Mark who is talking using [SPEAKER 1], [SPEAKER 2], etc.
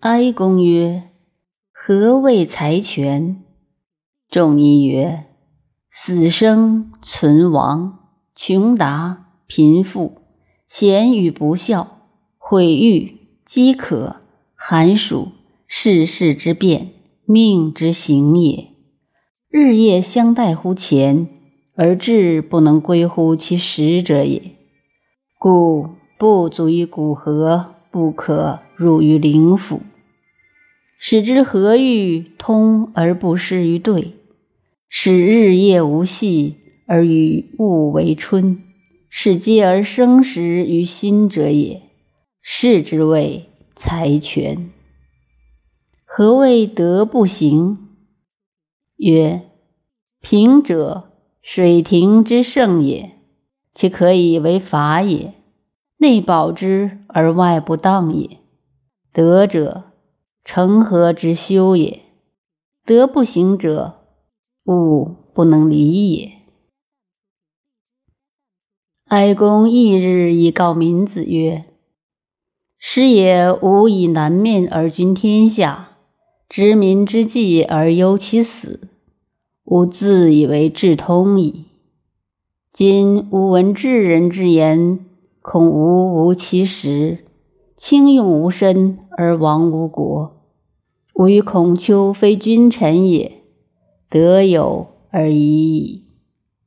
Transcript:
[SPEAKER 1] 哀公曰：“何谓财权？”仲尼曰：“死生存亡，穷达贫富，贤与不孝，毁誉饥渴，寒暑，世事之变，命之行也。日夜相待乎前，而志不能归乎其实者也。故不足以古河，不可入于灵府。使之和欲通而不失于对，使日夜无隙而与物为春，使接而生时于心者也。是之谓财权。何谓德不行？曰：平者，水庭之盛也，其可以为法也。内保之而外不当也。德者，成何之修也？德不行者，物不能离也。哀公翌日以告民子曰：“师也，吾以南面而君天下，知民之计而忧其死，吾自以为智通矣。今吾闻智人之言。”恐吾无其实，轻用无身而亡无国。吾与孔丘非君臣也，得有而已矣。